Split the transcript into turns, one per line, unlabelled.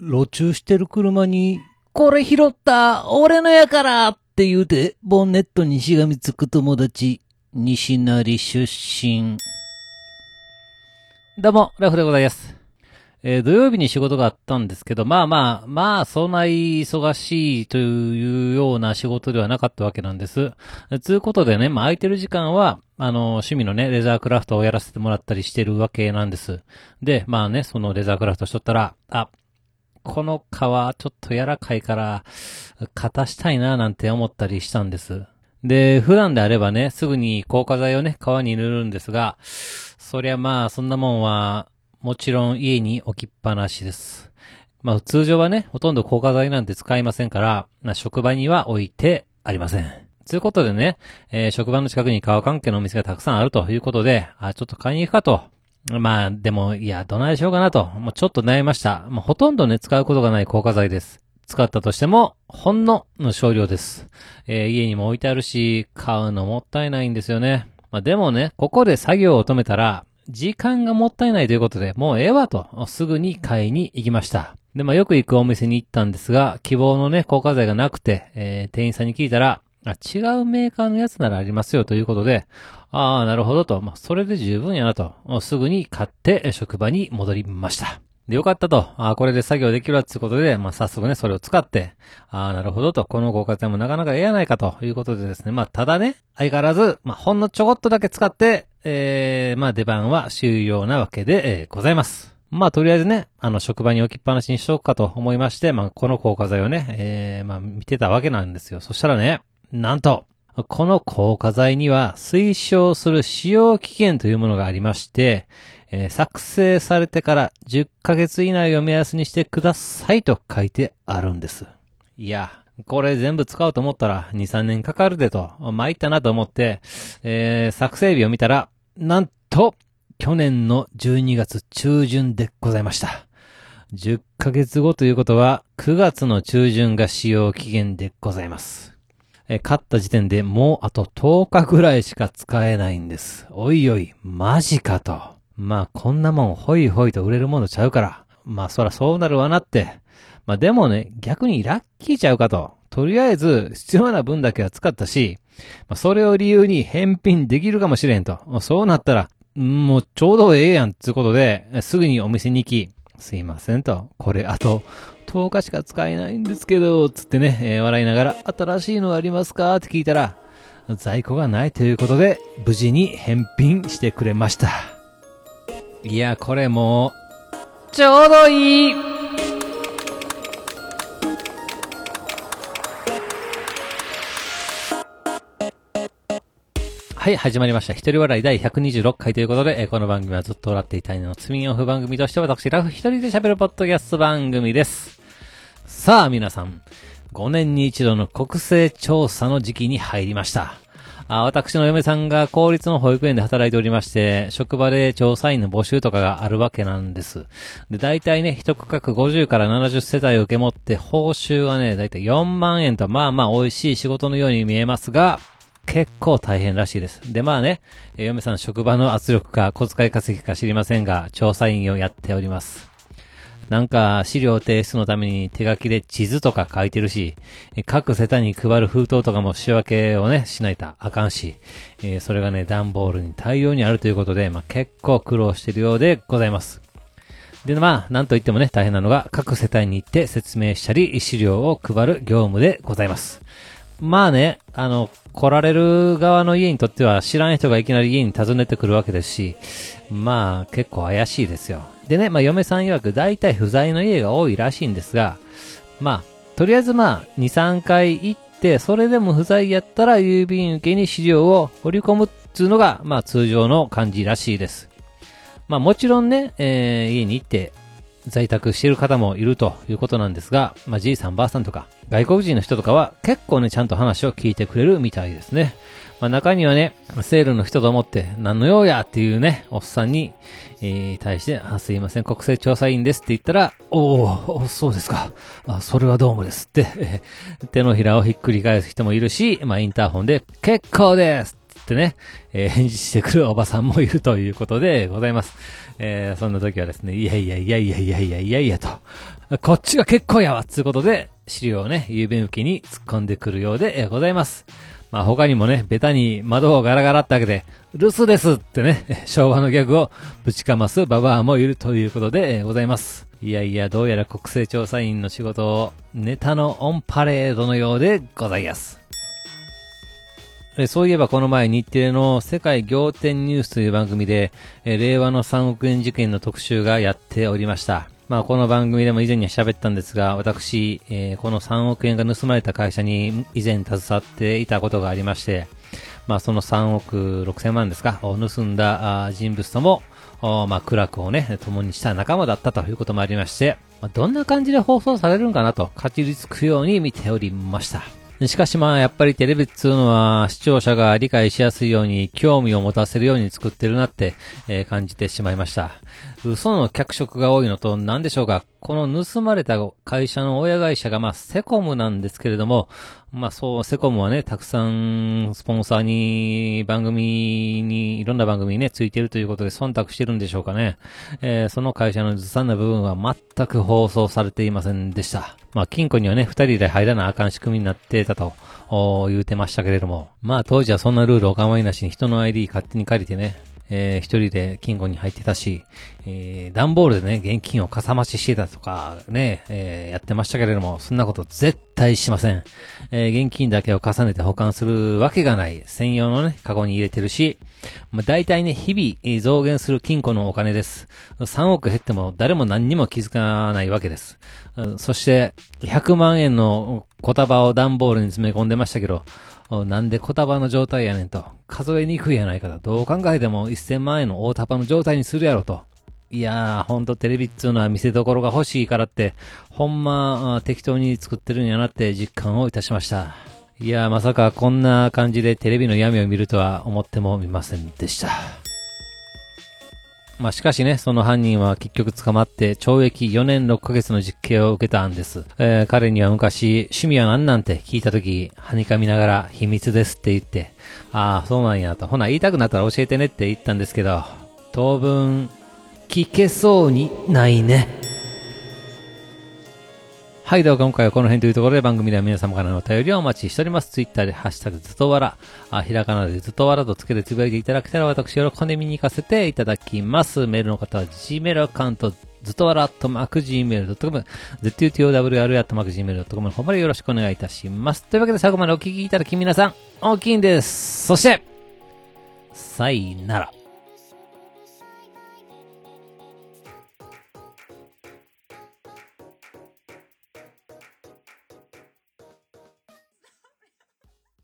路中してる車に、これ拾った俺のやからって言うて、ボンネットにしがみつく友達、西成出身。どうも、ラフでございます。えー土曜日に仕事があったんですけど、まあまあ、まあ、そんなに忙しいというような仕事ではなかったわけなんです。つうことでね、まあ空いてる時間は、あの、趣味のね、レザークラフトをやらせてもらったりしてるわけなんです。で、まあね、そのレザークラフトしとったら、あ、この皮ちょっと柔らかいから、型したいななんて思ったりしたんです。で、普段であればね、すぐに硬化剤をね、皮に塗るんですが、そりゃまあ、そんなもんは、もちろん家に置きっぱなしです。まあ、通常はね、ほとんど硬化剤なんて使いませんから、まあ、職場には置いてありません。ということでね、えー職場の近くに革関係のお店がたくさんあるということで、あ、ちょっと買いに行くかと。まあ、でも、いや、どないしようかなと。もうちょっと悩みました。もうほとんどね、使うことがない硬化剤です。使ったとしても、ほんのの少量です。えー家にも置いてあるし、買うのもったいないんですよね。まあでもね、ここで作業を止めたら、時間がもったいないということで、もうええわと、すぐに買いに行きました。で、まあよく行くお店に行ったんですが、希望のね、硬化剤がなくて、えー店員さんに聞いたら、あ違うメーカーのやつならありますよということで、ああ、なるほどと、まあそれで十分やなと、すぐに買って職場に戻りました。で、よかったと。あこれで作業できるわってことで、まあ、早速ね、それを使って、ああ、なるほどと。このご活用もなかなかええやないかということでですね。まあ、ただね、相変わらず、まあ、ほんのちょこっとだけ使って、えー、まあ、出番は終了なわけで、えーございます。まあ、とりあえずね、あの、職場に置きっぱなしにしとくかと思いまして、まあ、この硬化剤をね、えー、まあ、見てたわけなんですよ。そしたらね、なんと、この硬化剤には推奨する使用期限というものがありまして、えー作成されてから10ヶ月以内を目安にしてくださいと書いてあるんです。いや、これ全部使おうと思ったら2、3年かかるでと、参ったなと思って、えー作成日を見たら、なんと、去年の12月中旬でございました。10ヶ月後ということは、9月の中旬が使用期限でございます。えー買った時点でもうあと10日ぐらいしか使えないんです。おいおい、マジかと。まあこんなもんホイホイと売れるものちゃうから。まあそらそうなるわなって。まあでもね、逆にラッキーちゃうかと。とりあえず必要な分だけは使ったし、まあそれを理由に返品できるかもしれんと。もうそうなったら、もうちょうどええやんってことで、すぐにお店に行き、すいませんと。これあと10日しか使えないんですけど、つってね、えー笑いながら、新しいのありますか？って聞いたら、在庫がないということで、無事に返品してくれました。いや、これも、ちょうどいいはい、始まりました。一人笑い第126回ということで、えーこの番組はずっと笑っていたいのツミンオフ番組として私、ラフ一人で喋るポッドキャスト番組です。さあ、皆さん、5年に一度の国勢調査の時期に入りました。あ私の嫁さんが公立の保育園で働いておりまして、職場で調査員の募集とかがあるわけなんです。で、大体ね、一区画50から70世帯を受け持って、報酬はね、大体4万円と、まあまあ美味しい仕事のように見えますが、結構大変らしいです。で、まあね、嫁さん職場の圧力か小遣い稼ぎか知りませんが、調査員をやっております。なんか、資料提出のために手書きで地図とか書いてるし、各世帯に配る封筒とかも仕分けをね、しないとあかんし、えーそれがね、段ボールに大量にあるということで、まあ結構苦労してるようでございます。で、まあ、なんといってもね、大変なのが、各世帯に行って説明したり、資料を配る業務でございます。まあね、あの、来られる側の家にとっては知らん人がいきなり家に訪ねてくるわけですし、まあ結構怪しいですよ。でね、まあ嫁さん曰く大体不在の家が多いらしいんですが、まあ、とりあえずまあ、2、3回行って、それでも不在やったら郵便受けに資料を掘り込むっつうのが、まあ通常の感じらしいです。まあもちろんね、えー家に行って在宅している方もいるということなんですが、まあじいさんばあさんとか、外国人の人とかは結構ね、ちゃんと話を聞いてくれるみたいですね。まあ中にはね、セールの人と思って、何の用やっていうね、おっさんに、えー、対して、あ、すいません、国勢調査員ですって言ったら、おーお、そうですか。あ、それはどうもですって、手のひらをひっくり返す人もいるし、まあインターホンで、結構ですってね、えー返事してくるおばさんもいるということでございます。えーそんな時はですね、いやいやいやいやいやいやいやいやと、こっちが結構やわつうことで、資料をね、郵便受けに突っ込んでくるようでございます。まあ他にもね、ベタに窓をガラガラって開けて、留守ですってね、昭和のギャグをぶちかますババアもいるということでございます。いやいや、どうやら国勢調査員の仕事をネタのオンパレードのようでございます。そういえばこの前日テレの世界仰天ニュースという番組で、え令和の3億円事件の特集がやっておりました。まあこの番組でも以前には喋ったんですが、私、えー、この3億円が盗まれた会社に以前携わっていたことがありまして、まあその3億6千万ですか、を盗んだ人物とも、まあ苦楽をね、共にした仲間だったということもありまして、まあ、どんな感じで放送されるんかなと、かじりつくように見ておりました。しかしまあ、やっぱりテレビっつうのは視聴者が理解しやすいように興味を持たせるように作ってるなって、えー、感じてしまいました。嘘の脚色が多いのと何でしょうか。この盗まれた会社の親会社がまあセコムなんですけれども、まあそう、セコムはね、たくさんスポンサーに、番組に、いろんな番組にね、ついてるということで忖度してるんでしょうかね。えー、その会社のずさんな部分は全く放送されていませんでした。まあ金庫にはね、二人で入らなあかん仕組みになってたと、言うてましたけれども。まあ当時はそんなルールお構いなしに人の ID 勝手に借りてね、えー、一人で金庫に入ってたし、えー、段ボールでね、現金をかさ増ししてたとか、ね、えー、やってましたけれども、そんなこと絶対しません。えー、現金だけを重ねて保管するわけがない。専用のね、カゴに入れてるし、まあ、大体ね、日々増減する金庫のお金です。3億減っても誰も何にも気づかないわけです。そして、100万円の小束を段ボールに詰め込んでましたけど、なんで小束の状態やねんと。数えにくいやないかと。どう考えても1000万円の大束の状態にするやろと。いやー、ほんとテレビっつうのは見せ所が欲しいからって、ほんま適当に作ってるんやなって実感をいたしました。いやー、まさかこんな感じでテレビの闇を見るとは思ってもみませんでした。まあ、しかしね、その犯人は結局捕まって懲役4年6ヶ月の実刑を受けたんです。えー、彼には昔、趣味は何なんて聞いた時、はにかみながら秘密ですって言って、ああ、そうなんやと。ほな、言いたくなったら教えてねって言ったんですけど、当分、聞けそうにないね。はい、では今回はこの辺というところで番組では皆様からのお便りをお待ちしております。ツイッターでハッシュタグずっとわら、あ、ひらがなでずっとわらとつけてつぶやいていただけたら私喜んで見に行かせていただきます。メールの方は Gmail アカウント、ずっとわら、とマーク Gmail.com、zutowr、とマーク Gmail.com の方までよろしくお願いいたします。というわけで最後までお聞きいただき皆さん、大きいんです。そして、さいなら。